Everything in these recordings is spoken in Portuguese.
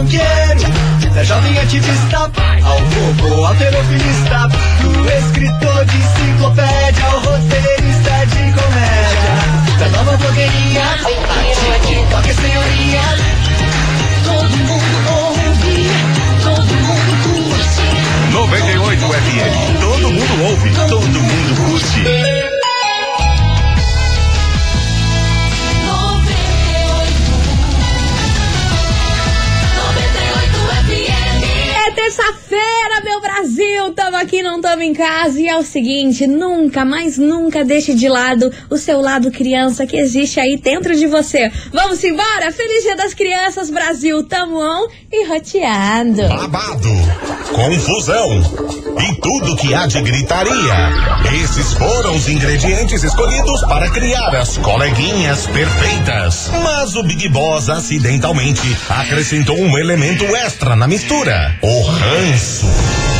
funkeiro, da jovem ativista ao robô alterofilista, do escritor de enciclopédia ao roteirista de comédia, da nova blogueirinha, a TikTok senhoria. Todo mundo ouve, todo mundo curte. 98 FM. Todo mundo ouve, todo mundo curte. Terça-feira, meu Brasil! Tamo aqui, não tamo em casa. E é o seguinte: nunca, mas nunca deixe de lado o seu lado criança que existe aí dentro de você. Vamos embora? Feliz Dia das Crianças, Brasil! Tamo on e roteando. Babado, confusão e tudo que há de gritaria. Esses foram os ingredientes escolhidos para criar as coleguinhas perfeitas. Mas o Big Boss acidentalmente acrescentou um elemento extra na mistura: o ranço.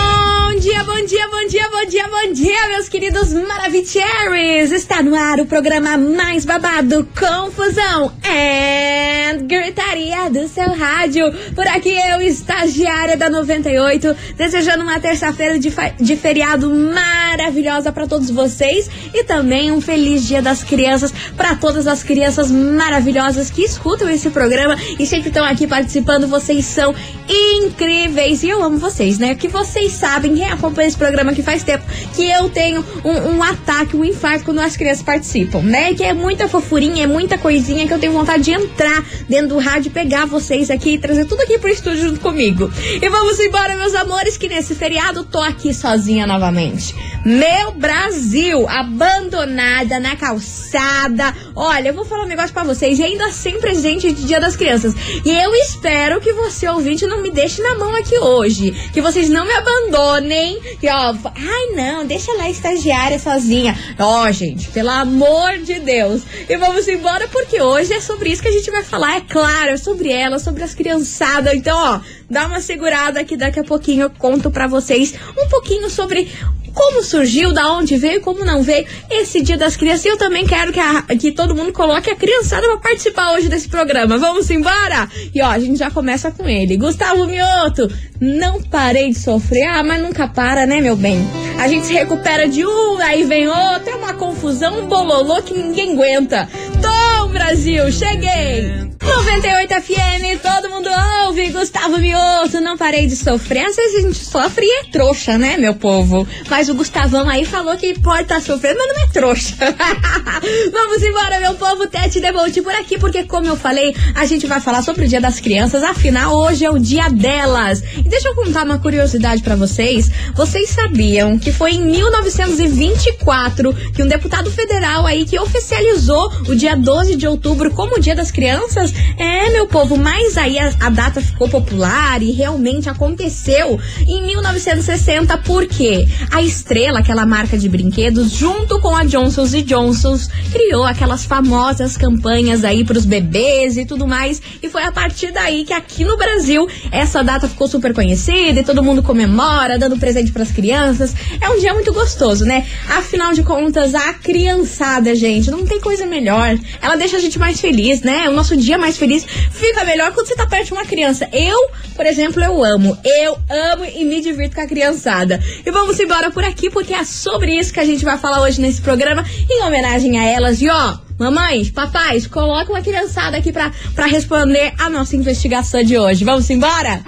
dia, bom dia, bom dia, bom dia, bom dia, meus queridos Maravicheries! Está no ar o programa mais babado, Confusão and Gritaria do seu rádio. Por aqui eu, estagiária da 98, desejando uma terça-feira de, de feriado maravilhosa para todos vocês e também um feliz Dia das Crianças para todas as crianças maravilhosas que escutam esse programa e sempre estão aqui participando. Vocês são incríveis e eu amo vocês, né? Que vocês sabem, quem acompanha esse programa que faz tempo, que eu tenho um, um ataque, um infarto quando as crianças participam, né? Que é muita fofurinha, é muita coisinha que eu tenho vontade de entrar dentro do rádio, pegar vocês aqui e trazer tudo aqui pro estúdio junto comigo. E vamos embora, meus amores, que nesse feriado tô aqui sozinha novamente. Meu Brasil, abandonada na calçada. Olha, eu vou falar um negócio pra vocês, e ainda sem presente de Dia das Crianças. E eu espero que você, ouvinte, não me deixe na mão aqui hoje. Que vocês não me abandonem. Que, ó, ai não, deixa lá a estagiária sozinha. Ó, gente, pelo amor de Deus. E vamos embora, porque hoje é sobre isso que a gente vai falar, é claro, é sobre ela, sobre as criançadas. Então, ó, dá uma segurada que daqui a pouquinho eu conto pra vocês um pouquinho sobre como surgiu, da onde veio, como não veio esse Dia das Crianças. E eu também quero que, a- que todo mundo coloque a criançada pra participar hoje desse programa. Vamos embora? E ó, a gente já começa com ele. Gustavo Mioto, não parei de sofrer. Ah, mas nunca para, né, meu bem? A gente se recupera de um, aí vem outro, é uma confusão, um bololô que ninguém aguenta. Tom Brasil, cheguei! 98 FM, todo mundo ouve, Gustavo Mioto, não parei de sofrer. Às vezes a gente sofre e é trouxa, né, meu povo? Mas o Gustavão aí falou que pode estar sofrendo, mas não é trouxa. Vamos embora, meu povo, Tete Debolte por aqui, porque como eu falei, a gente vai falar sobre o Dia das Crianças, afinal, hoje é o dia delas. E deixa eu contar uma curiosidade pra vocês. Vocês sabiam que foi em 1924 que um deputado federal aí que oficializou o dia 12 de outubro como o Dia das Crianças? É, meu povo, mas aí a, a data ficou popular e realmente aconteceu em 1960, porque a Estrela, aquela marca de brinquedos, junto com a Johnson's Johnson's, criou aquelas famosas campanhas aí pros bebês e tudo mais. E foi a partir daí que aqui no Brasil essa data ficou super conhecida e todo mundo comemora, dando presente pras crianças. É um dia muito gostoso, né? Afinal de contas, a criançada, gente, não tem coisa melhor. Ela deixa a gente mais feliz, né? O nosso dia mais feliz fica melhor quando você tá perto de uma criança. Eu, por exemplo, eu amo. Eu amo e me divirto com a criançada. E vamos embora por aqui, porque é sobre isso que a gente vai falar hoje nesse programa, em homenagem a elas. E ó, mamães, papais, coloca uma criançada aqui pra, pra responder a nossa investigação de hoje. Vamos embora?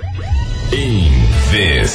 Investigação.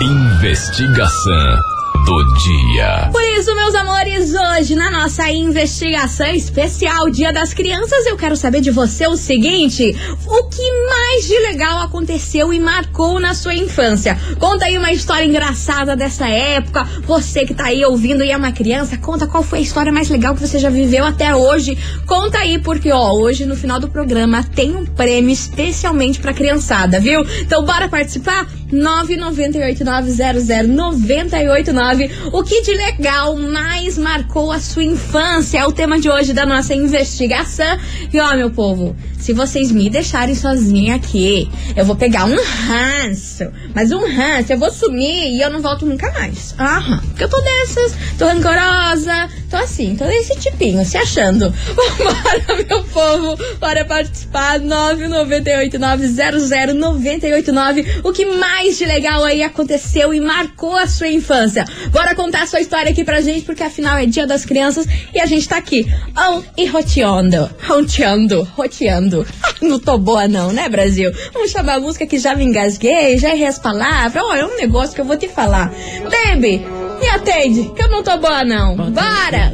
Investigação do dia. Por isso, meus amores, hoje na nossa investigação especial Dia das Crianças, eu quero saber de você o seguinte: o que mais de legal aconteceu e marcou na sua infância? Conta aí uma história engraçada dessa época. Você que tá aí ouvindo e é uma criança, conta qual foi a história mais legal que você já viveu até hoje. Conta aí, porque ó, hoje no final do programa tem um prêmio especialmente pra criançada, viu? Então bora participar? 998900989. O que de legal mais marcou a sua infância? É o tema de hoje da nossa investigação. E ó, meu povo, se vocês me deixarem sozinha aqui, eu vou pegar um ranço. Mas um ranço, eu vou sumir e eu não volto nunca mais. Aham. Porque eu tô dessas, tô rancorosa, tô assim, tô desse tipinho, se achando. Bora, meu povo, bora participar. 998900989. O que mais de legal aí aconteceu e marcou a sua infância? Bora contar a sua história aqui pra gente, porque afinal é dia das crianças e a gente tá aqui on e roteando. Roteando, roteando. Não tô boa não, né, Brasil? Vamos chamar a música que já me engasguei, já errei as palavras. Ó, é um negócio que eu vou te falar. Baby, me atende, que eu não tô boa não. Bora!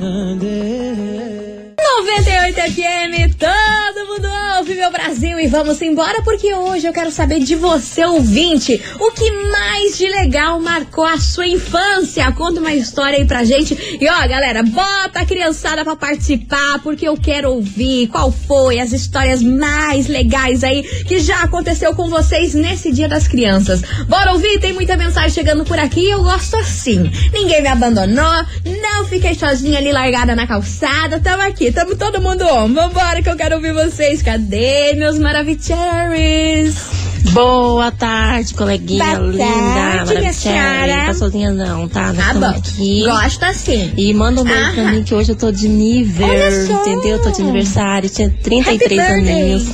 98 FM, todo mundo ouve, meu Brasil, e vamos embora porque hoje eu quero saber de você, ouvinte, o que mais de legal marcou a sua infância. Conta uma história aí pra gente. E ó, galera, bota a criançada pra participar porque eu quero ouvir qual foi as histórias mais legais aí que já aconteceu com vocês nesse Dia das Crianças. Bora ouvir? Tem muita mensagem chegando por aqui eu gosto assim. Ninguém me abandonou, não fiquei sozinha ali largada na calçada, tamo aqui, tamo todo mundo. Vambora que eu quero ouvir vocês. Cadê meus maravicheries? Boa tarde, coleguinha Boa linda. tarde, senhora. Não tá sozinha não, tá? Nós Tá estamos bom. aqui. Gosto assim. E manda um beijo pra mim que hoje eu tô de nível, entendeu? Tô de aniversário, tinha 33 Happy birthday. aninhos.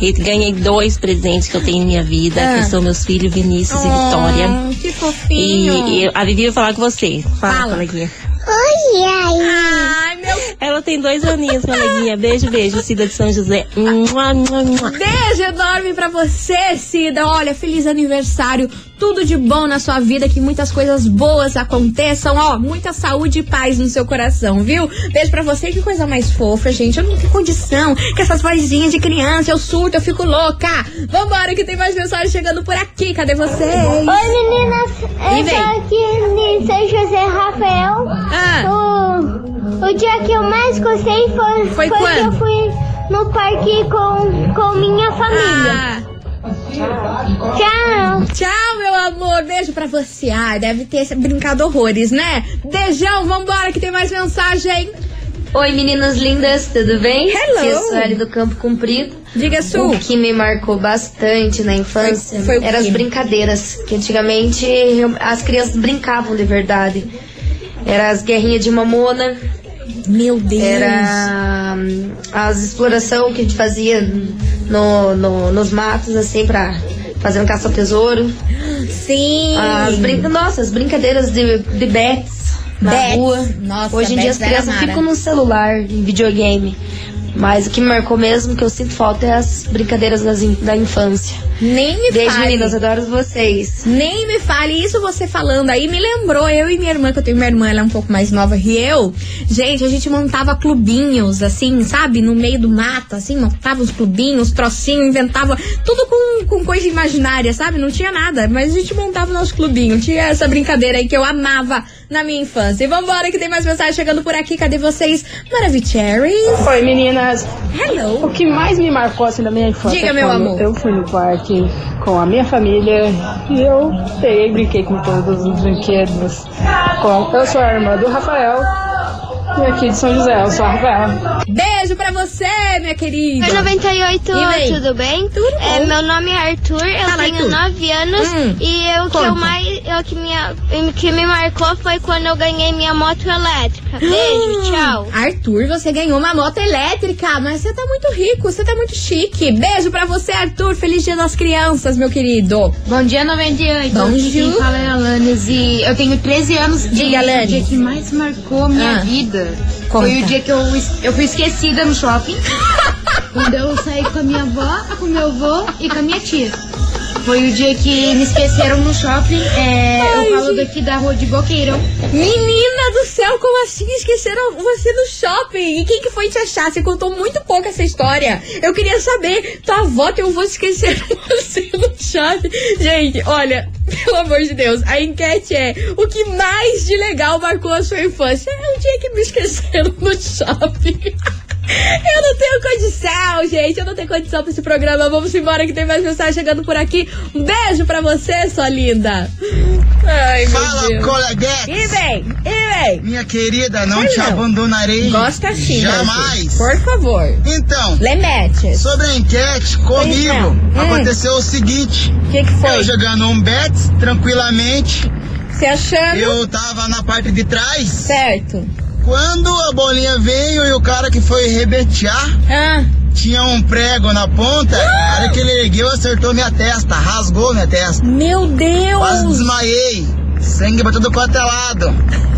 E ganhei dois presentes que eu tenho em minha vida, Ah. que são meus filhos Vinícius e Vitória. Oh, que fofinho. E, e a Vivi vai falar com você. Fala, Fala. coleguinha. Ai, meu Ela tem dois aninhos, coleguinha. Beijo, beijo, Cida de São José. Beijo enorme pra você, Cida. Olha, feliz aniversário. Tudo de bom na sua vida, que muitas coisas boas aconteçam. Ó, muita saúde e paz no seu coração, viu? Beijo pra você. Que coisa mais fofa, gente. Eu não tenho condição com essas vozinhas de criança. Eu surto, eu fico louca. Vambora, que tem mais mensagem chegando por aqui. Cadê vocês? Oi meninas, E eu vem. tô aqui em São José Rafael. Ah, O, dia que eu mais gostei foi, Foi que quando? eu fui no parque com, com minha família. ah. Tchau! Tchau, meu amor. Beijo pra você. Ai, deve ter brincado horrores, né? Beijão, vambora, que tem mais mensagem. Oi meninas lindas, tudo bem? Hello. É a Sueli do Campo Comprido. Diga, Su. O que me marcou bastante na infância Foi- foi o eram as brincadeiras, que antigamente eu- as crianças brincavam de verdade. Era as guerrinhas de mamona, Meu Deus. era as exploração que a gente fazia no, no- nos matos, assim, pra fazer um caça-tesouro. Sim. As brin... Nossa, as brincadeiras de, de bets na rua. Nossa, Hoje em dia as crianças ficam no celular, em videogame. Mas o que me marcou mesmo, que eu sinto falta, é as brincadeiras das da infância. Nem me Beijo, fale. meninas, adoro vocês. Nem me fale. Isso você falando aí me lembrou. Eu e minha irmã, que eu tenho minha irmã, ela é um pouco mais nova que eu. Gente, a gente montava clubinhos, assim, sabe? No meio do mato, assim, montava uns clubinhos, trocinhos, inventava tudo com, com coisa imaginária, sabe? Não tinha nada, mas a gente montava o nosso clubinho. Tinha essa brincadeira aí que eu amava na minha infância. E vambora, que tem mais mensagem chegando por aqui. Cadê vocês? Maravicheries. Oi meninas, Hello. o que mais me marcou assim da minha infância Diga, meu amor. eu fui no parque com a minha família e eu peguei e brinquei com todos os brinquedos. Com, eu sou a irmã do Rafael e aqui de São José, eu sou a Rafael. Beijo pra você, minha querida. Oi 98, E vem? tudo bem? Tudo É, bom. meu nome é Arthur, eu Fala, tenho Arthur. 9 anos Hum, e eu que eu mais eu que minha o que me marcou foi quando eu ganhei minha moto elétrica. Beijo, tchau. Arthur, você ganhou uma moto elétrica, mas você tá muito rico, você tá muito chique. Beijo pra você, Arthur. Feliz Dia das Crianças, meu querido. Bom dia, 98. Bom dia. Quem fala é a Alanis e eu tenho 13 anos. Diga, e Alanis. O dia que mais marcou a minha Ah. vida Conta. foi o dia que eu, eu fui esquecida no shopping. quando eu saí com a minha avó, com meu avô e com a minha tia. Foi o dia que me esqueceram no shopping. É, Ai, eu falo gente. daqui da rua de Boqueirão. Menina do céu, como assim esqueceram você no shopping? E quem que foi te achar? Você contou muito pouco essa história. Eu queria saber, tua avó, teu avô esqueceram você no shopping. Gente, olha, pelo amor de Deus, a enquete é o que mais de legal marcou a sua infância? É o dia que me esqueceram no shopping. Eu não tenho condição, gente. Eu não tenho condição pra esse programa. Vamos embora que tem mais mensagem chegando por aqui. Um beijo pra você, sua linda. Ai, meu Fala, Deus. coleguete. E vem, e vem. Minha querida, não Ai, te não. abandonarei. Gosta assim, Jamais. Brasil. Por favor. Então, Lemete. sobre a enquete, comigo. Hum. aconteceu o seguinte. O que, que foi? Eu jogando um bet tranquilamente. Você achando? Eu tava na parte de trás. Certo. Quando a bolinha veio e o cara que foi rebetear Ah, tinha um prego na ponta, a hora que ele ergueu, acertou minha testa, rasgou minha testa. meu Deus. Quase desmaiei. Sangue pra todo quanto é lado.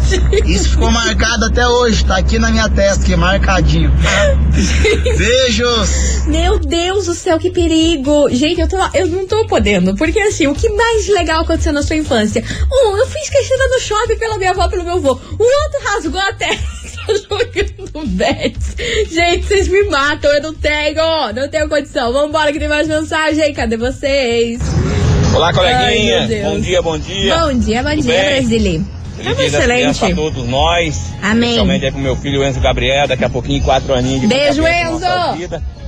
Isso ficou marcado até hoje, tá aqui na minha testa, aqui, marcadinho. Beijos! Meu Deus do céu, que perigo! Gente, eu, tô, eu não tô podendo, porque assim, o que mais legal aconteceu na sua infância? Um, eu fui esquecida no shopping pela minha avó, pelo meu avô. O outro rasgou a testa jogando bets. Gente, vocês me matam, eu não tenho, não tenho condição. Vambora que tem mais mensagem, cadê vocês? Olá, Ai, coleguinha. Deus. bom dia, bom dia. Bom dia, bom Tudo dia, bem? Brasília. Feliz Tamo dia das crianças excelente. pra todos nós. Amém. Especialmente aí pro meu filho Enzo Gabriel, daqui a pouquinho, quatro aninhos. de Beijo, Enzo.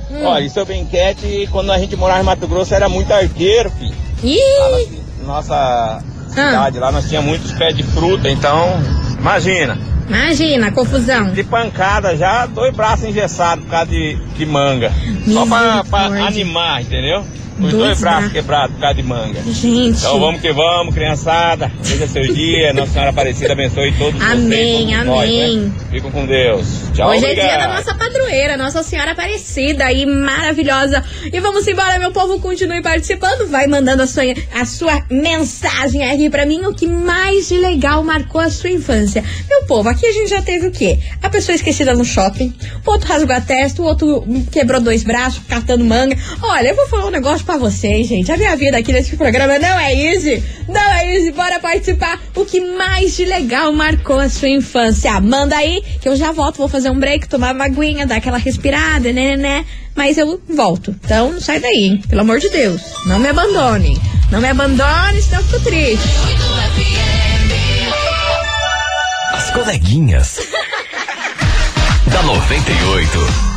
Hum. Olha, e sobre enquete, quando a gente morava em Mato Grosso, era muito arqueiro, filho. Ih! Nossa Ah. cidade lá, nós tínhamos muitos pés de fruta, então, imagina. Imagina, confusão. De pancada já, dois braços engessados por causa de, de manga. Só pra, pra animar, entendeu? Os Dois dois braços quebrados por causa de manga. Gente. Então vamos que vamos, criançada. Seja seu dia. Nossa Senhora Aparecida abençoe todos Amém, vocês. nós, amém. né? Com Deus. Tchau, Hoje é dia obrigado. da nossa padroeira, Nossa Senhora Aparecida e maravilhosa. E vamos embora, meu povo, continue participando. Vai mandando a sua, a sua mensagem aqui pra mim, o que mais de legal marcou a sua infância. Meu povo, aqui a gente já teve o quê? A pessoa esquecida no shopping, o outro rasgou a testa, o outro quebrou dois braços, catando manga. Olha, eu vou falar um negócio pra vocês, gente. A minha vida aqui nesse programa não é easy. Não é easy. Bora participar. O que mais de legal marcou a sua infância? Manda aí, que eu já volto. Vou fazer um break, tomar uma aguinha, dar aquela respirada, né, né, né. Mas eu volto. Então não sai daí, hein? Pelo amor de Deus. Não me abandone. Não me abandone, senão eu fico triste. As coleguinhas. da 98.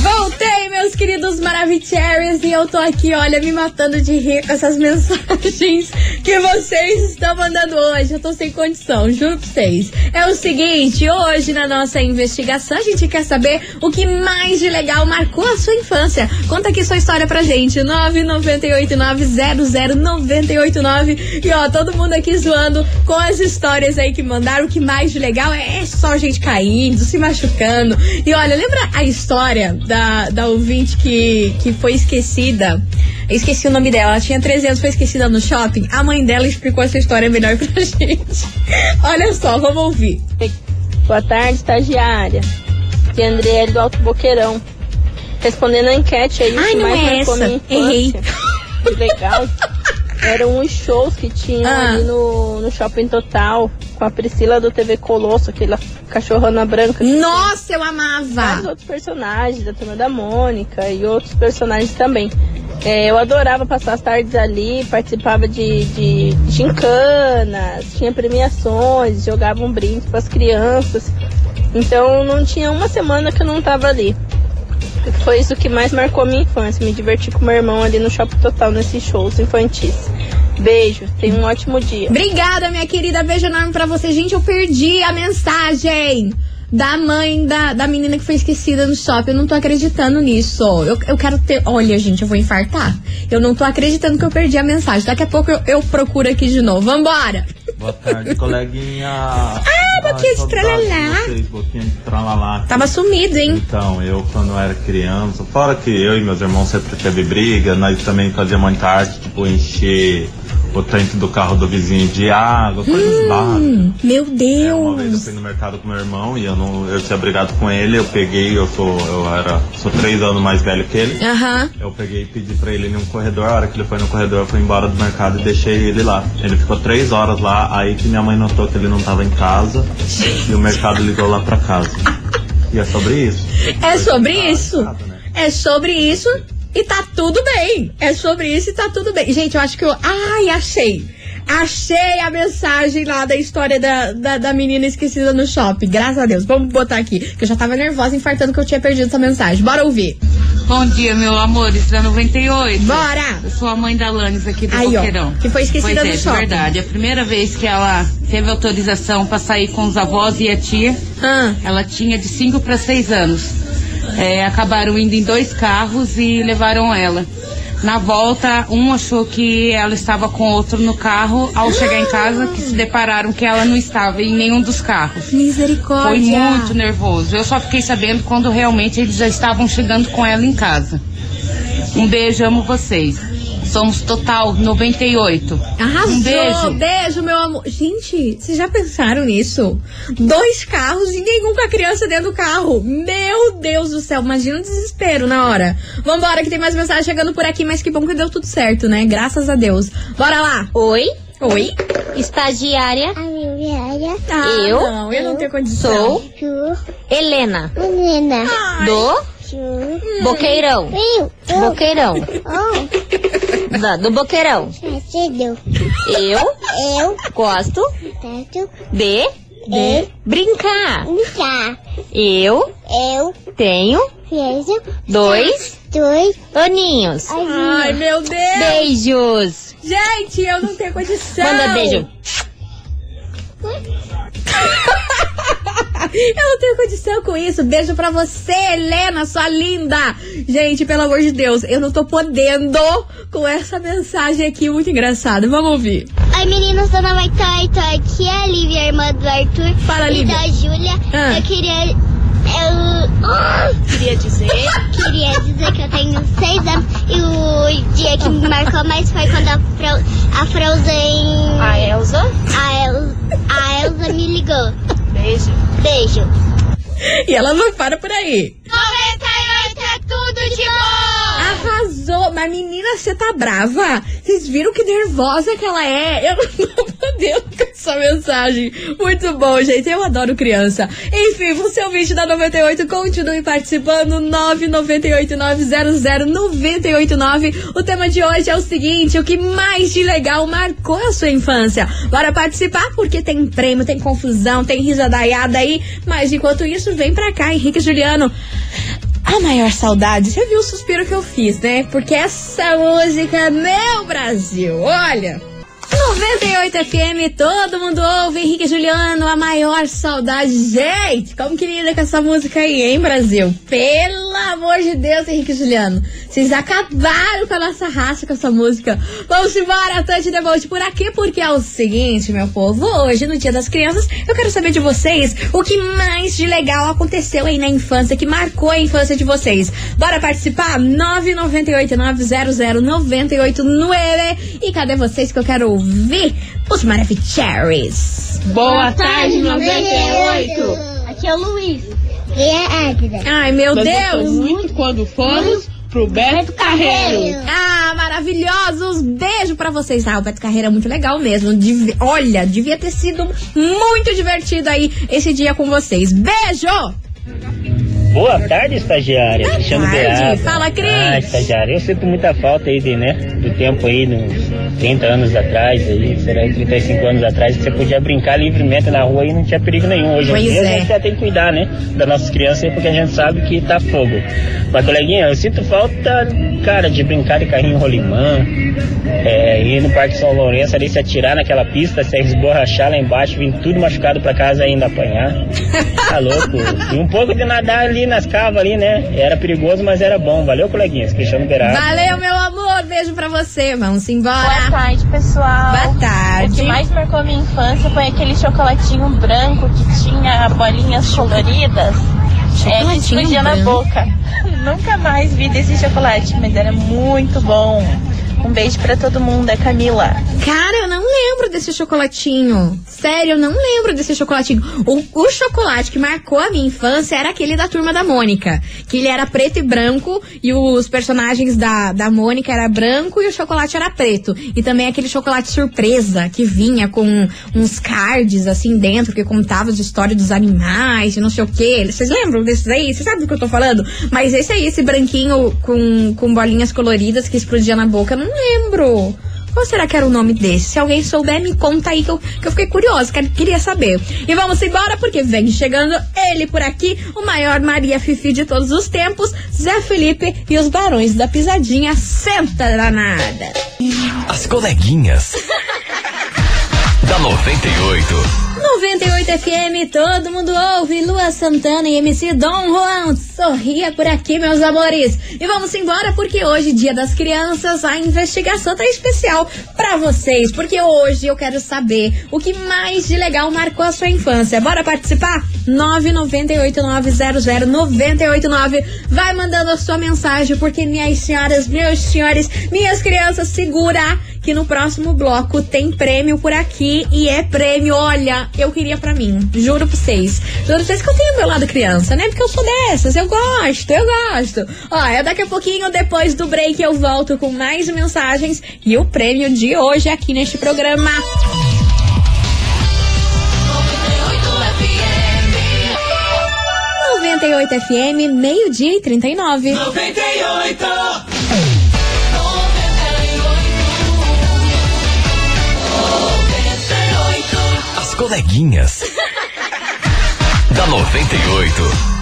Voltei, meus queridos Maravicheries, e eu tô aqui, olha, me matando de rir com essas mensagens que vocês estão mandando hoje. Eu tô sem condição, juro pra vocês. É o seguinte, hoje na nossa investigação a gente quer saber o que mais de legal marcou a sua infância. Conta aqui sua história pra gente, 998900989. E ó, todo mundo aqui zoando com as histórias aí que mandaram. O que mais de legal é só gente caindo, se machucando. E olha, lembra a história da, da ouvinte que, que foi esquecida? Eu esqueci o nome dela. Ela tinha 13 anos, foi esquecida no shopping. A mãe dela explicou essa história melhor pra gente. Olha só, vamos ouvir. Boa tarde, estagiária. Aqui é Andriele do Alto Boqueirão. Respondendo a enquete aí, o Ai, que não mais é marcou essa. minha Errei. Que legal. Eram os shows que tinham Ah. ali no, no Shopping Total, com a Priscila do TV Colosso, aquela cachorrona branca. Nossa, eu Vários amava. outros personagens, da Turma da Mônica e outros personagens também. É, eu adorava passar as tardes ali, participava de, de gincanas, tinha premiações, jogava um brinde para as crianças. Então não tinha uma semana que eu não tava ali. Foi isso que mais marcou a minha infância. Me diverti com meu irmão ali no Shopping Total, nesses shows infantis. Beijo, tenha um ótimo dia. Obrigada, minha querida. Beijo enorme pra você. Gente, eu perdi a mensagem da mãe da, da menina que foi esquecida no shopping. Eu não tô acreditando nisso. Eu, eu quero ter. Olha, gente, eu vou infartar. Eu não tô acreditando que eu perdi a mensagem. Daqui a pouco eu, eu procuro aqui de novo. Vambora! Boa tarde, coleguinha. Ah, boquinha de tralalá. Boquinha de tralalá. Tava sumido, hein? Então, eu quando era criança, fora que eu e meus irmãos sempre teve briga, nós também fazíamos muita arte, tipo, encher o tanque do carro do vizinho de água, coisas básicas. Hum, meu Uma vez eu Deus! fui no mercado com meu irmão e eu não, eu tinha brigado com ele, eu peguei, eu sou, eu era, sou três anos mais velho que ele. Aham. Eu peguei e pedi pra ele ir num corredor, a hora que ele foi no corredor, eu fui embora do mercado e deixei ele lá. Ele ficou três horas lá, aí que minha mãe notou que ele não tava em casa e o mercado ligou lá pra casa. E é sobre isso. É sobre isso. É sobre isso e tá tudo bem. É sobre isso e tá tudo bem. Gente, eu acho que eu. Ai, achei. Achei a mensagem lá da história da, da, da menina esquecida no shopping. Graças a Deus. Vamos botar aqui. Que eu já tava nervosa, infartando que eu tinha perdido essa mensagem. Bora ouvir. Bom dia, meu amor, isso é 98. Bora! Eu sou a mãe da Lanes aqui do Aí, ó, Boqueirão. que foi esquecida pois no é, shopping. verdade. A primeira vez que ela teve autorização pra sair com os avós e a tia, Ah. ela tinha de 5 para 6 anos. É, acabaram indo em dois carros e levaram ela. Na volta, um achou que ela estava com outro no carro. Ao chegar em casa, que se depararam que ela não estava em nenhum dos carros. Misericórdia. Foi muito nervoso. Eu só fiquei sabendo quando realmente eles já estavam chegando com ela em casa. Um beijo, amo vocês. Somos total 98. Arrasou! Um beijo. Beijo, meu amor. Gente, vocês já pensaram nisso? Dois carros e nenhum com a criança dentro do carro. Meu Deus do céu, imagina o desespero na hora. Vambora, que tem mais mensagem chegando por aqui, mas que bom que deu tudo certo, né? Graças a Deus. Bora lá! Oi? Oi? Estagiária. Ah, eu. não, eu não tenho condição. Sou Helena. Helena. Do Boqueirão. Boqueirão. Da- do Boqueirão. Eu. Eu. Gosto de. De. Brincar. Brincar. Eu. Eu. Tenho. Dois. Aninhos. Ai, meu Deus! Beijos. Gente, eu não tenho condição. Manda beijo. Eu não tenho condição com isso. Beijo pra você, Helena, sua linda. Gente, pelo amor de Deus, eu não tô podendo com essa mensagem aqui muito engraçada. Vamos ouvir. Oi meninos do 98, aqui é a Lívia, irmã do Arthur Fala, e Lívia. da Júlia. Ah. Eu queria. Eu Queria dizer. queria dizer que eu tenho seis anos e o dia que me marcou mais foi quando a, Fro, a Frozen. A Elza. A, El, a Elsa me ligou. Beijo. Beijo. E ela não para por aí. 98 é tudo de bom! Arrasou! Mas menina, você tá brava? Vocês viram que nervosa que ela é? Eu não tô podendo essa mensagem. Muito bom, gente. Eu adoro criança. Enfim, você é o vídeo da 98, continue participando. 998900989. O tema de hoje é o seguinte: o que mais de legal marcou a sua infância? Bora participar porque tem prêmio, tem confusão, tem risadaiada aí. Mas enquanto isso, vem pra cá, Henrique Juliano. A maior saudade, você viu o suspiro que eu fiz, né? Porque essa música, meu Brasil, olha. 98 FM, todo mundo ouve, Henrique Juliano, a maior saudade. Gente, como que lida com essa música aí, hein, Brasil? Pelo amor de Deus, Henrique Juliano. Vocês acabaram com a nossa raça com essa música. Vamos embora, Tante Debote por aqui, porque é o seguinte, meu povo. Hoje, no Dia das Crianças, eu quero saber de vocês o que mais de legal aconteceu aí na infância, que marcou a infância de vocês. Bora participar? 998-900-989. E cadê vocês que eu quero ouvir? Os Maravicheries. Boa tarde, 98. Aqui é o Luiz. E a Águida. Ai, meu Deus! muito quando fomos pro Beto Carreiro. Ah, maravilhosos! Beijo pra vocês. Ah, o Beto Carreira é muito legal mesmo. Devi- Olha, devia ter sido muito divertido aí esse dia com vocês. Beijo! Boa tarde, estagiária. Cristiano tarde. Beata. Fala, Cris. Ah, estagiária, eu sinto muita falta aí de, né, do tempo aí, uns 30 anos atrás, aí, será que 35 anos atrás, que você podia brincar livremente na rua e não tinha perigo nenhum. Hoje em dia é. a gente já tem que cuidar, né, das nossas crianças aí, porque a gente sabe que tá fogo. Mas, coleguinha, eu sinto falta, cara, de brincar de carrinho rolimã, é, ir no Parque São Lourenço ali, se atirar naquela pista, se esborrachar lá embaixo, vir tudo machucado pra casa ainda apanhar. Tá louco. E um pouco de nadar ali nas cavas ali, né? Era perigoso, mas era bom. Valeu, coleguinhas. Cristiano Berardo. Valeu, meu amor. Beijo pra você. Vamos embora. Boa tarde, pessoal. Boa tarde. O que mais marcou a minha infância foi aquele chocolatinho branco que tinha bolinhas coloridas. É, que explodia na branco? boca. Nunca mais vi desse chocolate, mas era muito bom. Um beijo pra todo mundo, é Camila. Cara, eu não lembro desse chocolatinho. Sério, eu não lembro desse chocolatinho. O, o chocolate que marcou a minha infância era aquele da turma da Mônica. Que ele era preto e branco e os personagens da, da Mônica era branco e o chocolate era preto. E também aquele chocolate surpresa que vinha com uns cards assim dentro que contava as histórias dos animais e não sei o que. Vocês lembram desses aí? Vocês sabem do que eu tô falando? Mas esse aí, esse branquinho com, com bolinhas coloridas que explodia na boca, não lembro. Qual será que era o nome desse? Se alguém souber, me conta aí que eu, que eu fiquei curiosa, que- queria saber. E vamos embora porque vem chegando ele por aqui, o maior Maria Fifi de todos os tempos, Zé Felipe e os Barões da Pisadinha. Senta danada. As coleguinhas. da 98. 98 FM, todo mundo ouve. Lua Santana e MC Dom Juan. Sorria por aqui, meus amores. E vamos embora porque hoje, Dia das Crianças, a investigação tá especial pra vocês. Porque hoje eu quero saber o que mais de legal marcou a sua infância. Bora participar? 998900989. Vai mandando a sua mensagem, porque minhas senhoras, meus senhores, minhas crianças, segura que no próximo bloco tem prêmio por aqui e é prêmio, olha, eu queria pra mim, juro pra vocês. Juro pra vocês que eu tenho meu lado criança, né? Porque eu sou dessas, eu gosto, eu gosto. Ó, é daqui a pouquinho, depois do break, eu volto com mais mensagens e o prêmio de hoje aqui neste programa. 98 FM, meio-dia e 39. 98. Coleguinhas. da 98.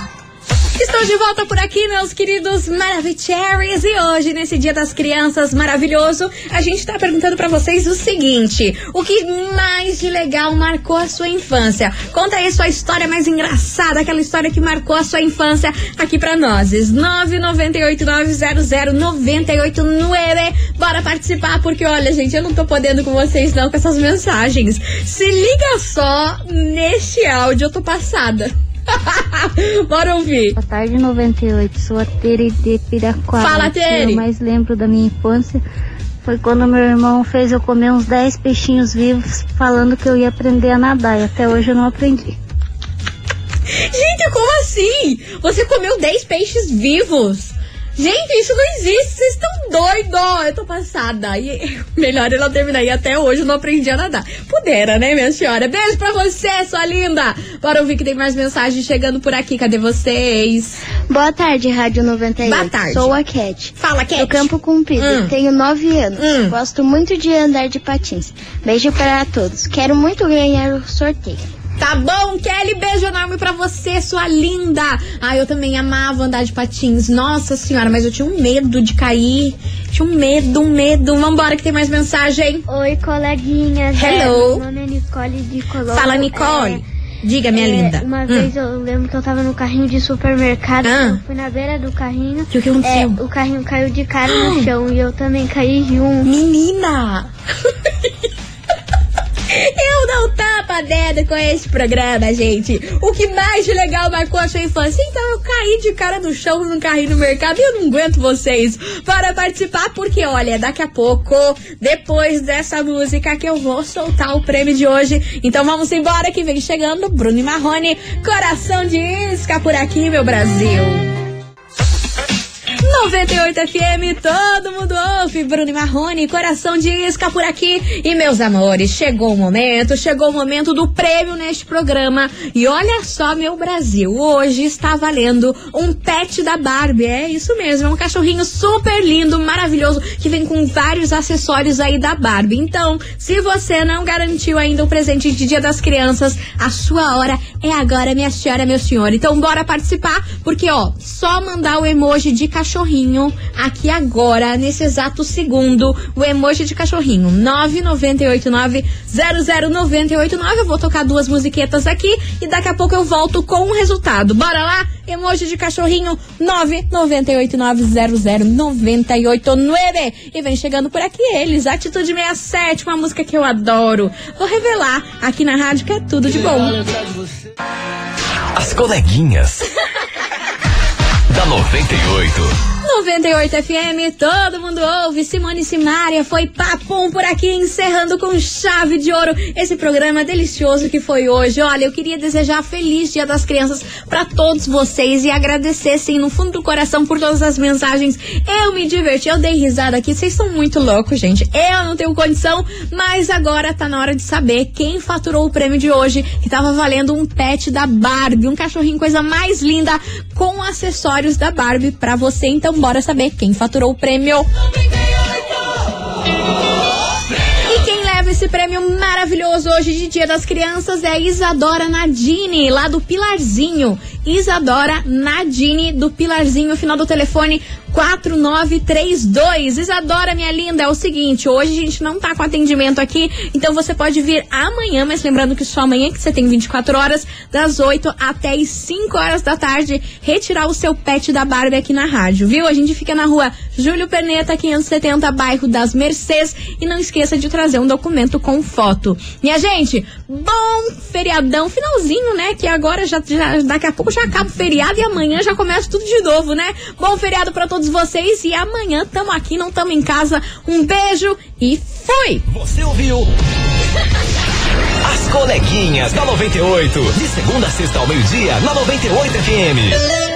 Estou de volta por aqui, meus queridos Maravicheries. E hoje, nesse Dia das Crianças maravilhoso, a gente tá perguntando pra vocês o seguinte: o que mais de legal marcou a sua infância? Conta aí sua história mais engraçada, aquela história que marcou a sua infância aqui pra nós. 998900989. Bora participar, porque olha, gente, eu não tô podendo com vocês não com essas mensagens. Se liga só neste áudio, eu tô passada. Bora ouvir. Boa tarde, 98. Sou a Tere de Piraquara. Fala, O que Tere. eu mais lembro da minha infância foi quando meu irmão fez eu comer uns 10 peixinhos vivos, falando que eu ia aprender a nadar. E até hoje eu não aprendi. Gente, como assim? Você comeu 10 peixes vivos? Gente, isso não existe, vocês estão doidos. Eu tô passada. E melhor não terminar. E até hoje eu não aprendi a nadar. Pudera, né, minha senhora? Beijo pra você, sua linda. Bora ouvir que tem mais mensagens chegando por aqui. Cadê vocês? Boa tarde, Rádio 98. Boa tarde. Sou a Cat. Fala, Cat. Do Campo Comprido. Hum. Tenho 9 anos. Gosto muito de andar de patins. Beijo para todos. Quero muito ganhar o sorteio. Tá bom, Kelly, beijo enorme pra você, sua linda. Ah, eu também amava andar de patins. Nossa senhora, mas eu tinha um medo de cair. Tinha um medo, um medo. Vambora que tem mais mensagem. Oi, coleguinhas. Hello. Meu nome é Nicole de Colombo. Fala, Nicole. Diga, minha é, linda. Uma Hum. vez eu lembro que eu tava no carrinho de supermercado. Ah. Fui na beira do carrinho. Que o que aconteceu? É, o carrinho caiu de cara no chão e eu também caí junto. Menina! Não tapa dedo com esse programa, gente. O que mais de legal marcou a sua infância? Então eu caí de cara no chão no carrinho no mercado e eu não aguento vocês para participar, porque olha, daqui a pouco, depois dessa música, que eu vou soltar o prêmio de hoje. Então vamos embora que vem chegando Bruno e Marrone, coração de isca por aqui, meu Brasil. 98 FM, todo mundo ouve. Bruno Marrone, coração de isca por aqui. E meus amores, chegou o momento, chegou o momento do prêmio neste programa. E olha só, meu Brasil, hoje está valendo um pet da Barbie. É isso mesmo, é um cachorrinho super lindo, maravilhoso, que vem com vários acessórios aí da Barbie. Então, se você não garantiu ainda o presente de Dia das Crianças, a sua hora é agora, minha senhora, meu senhor. Então, bora participar, porque ó, só mandar o emoji de cachorrinho aqui agora, nesse exato segundo, o emoji de cachorrinho 998900989. Eu vou tocar duas musiquetas aqui e daqui a pouco eu volto com o resultado. Bora lá? Emoji de cachorrinho 998900989. E vem chegando por aqui eles, Atitude 67, uma música que eu adoro. Vou revelar aqui na rádio que é tudo de bom. As coleguinhas. da 98. 98 FM, todo mundo ouve. Simone Simária foi papum por aqui, encerrando com chave de ouro esse programa delicioso que foi hoje. Olha, eu queria desejar feliz Dia das Crianças para todos vocês e agradecer, sim, no fundo do coração por todas as mensagens. Eu me diverti, eu dei risada aqui. Vocês são muito loucos, gente. Eu não tenho condição, mas agora tá na hora de saber quem faturou o prêmio de hoje, que tava valendo um pet da Barbie, um cachorrinho, coisa mais linda, com acessórios da Barbie pra você. Então, bora saber quem faturou o prêmio. Esse prêmio maravilhoso hoje de Dia das Crianças é a Isadora Nadine, lá do Pilarzinho. Isadora Nadine, do Pilarzinho, final do telefone 4932. Isadora, minha linda, é o seguinte, hoje a gente não tá com atendimento aqui, então você pode vir amanhã, mas lembrando que só amanhã que você tem 24 horas, das 8 até as 5 horas da tarde, retirar o seu pet da Barbie aqui na rádio, viu? A gente fica na rua Júlio Perneta, 570, bairro das Mercês, e não esqueça de trazer um documento com foto. Minha gente, bom feriadão, finalzinho, né? Que agora já, já daqui a pouco já acaba o feriado e amanhã já começa tudo de novo, né? Bom feriado para todos vocês e amanhã tamo aqui, não tamo em casa. Um beijo e fui! Você ouviu? As coleguinhas da 98. De segunda a sexta ao meio-dia, na 98 FM.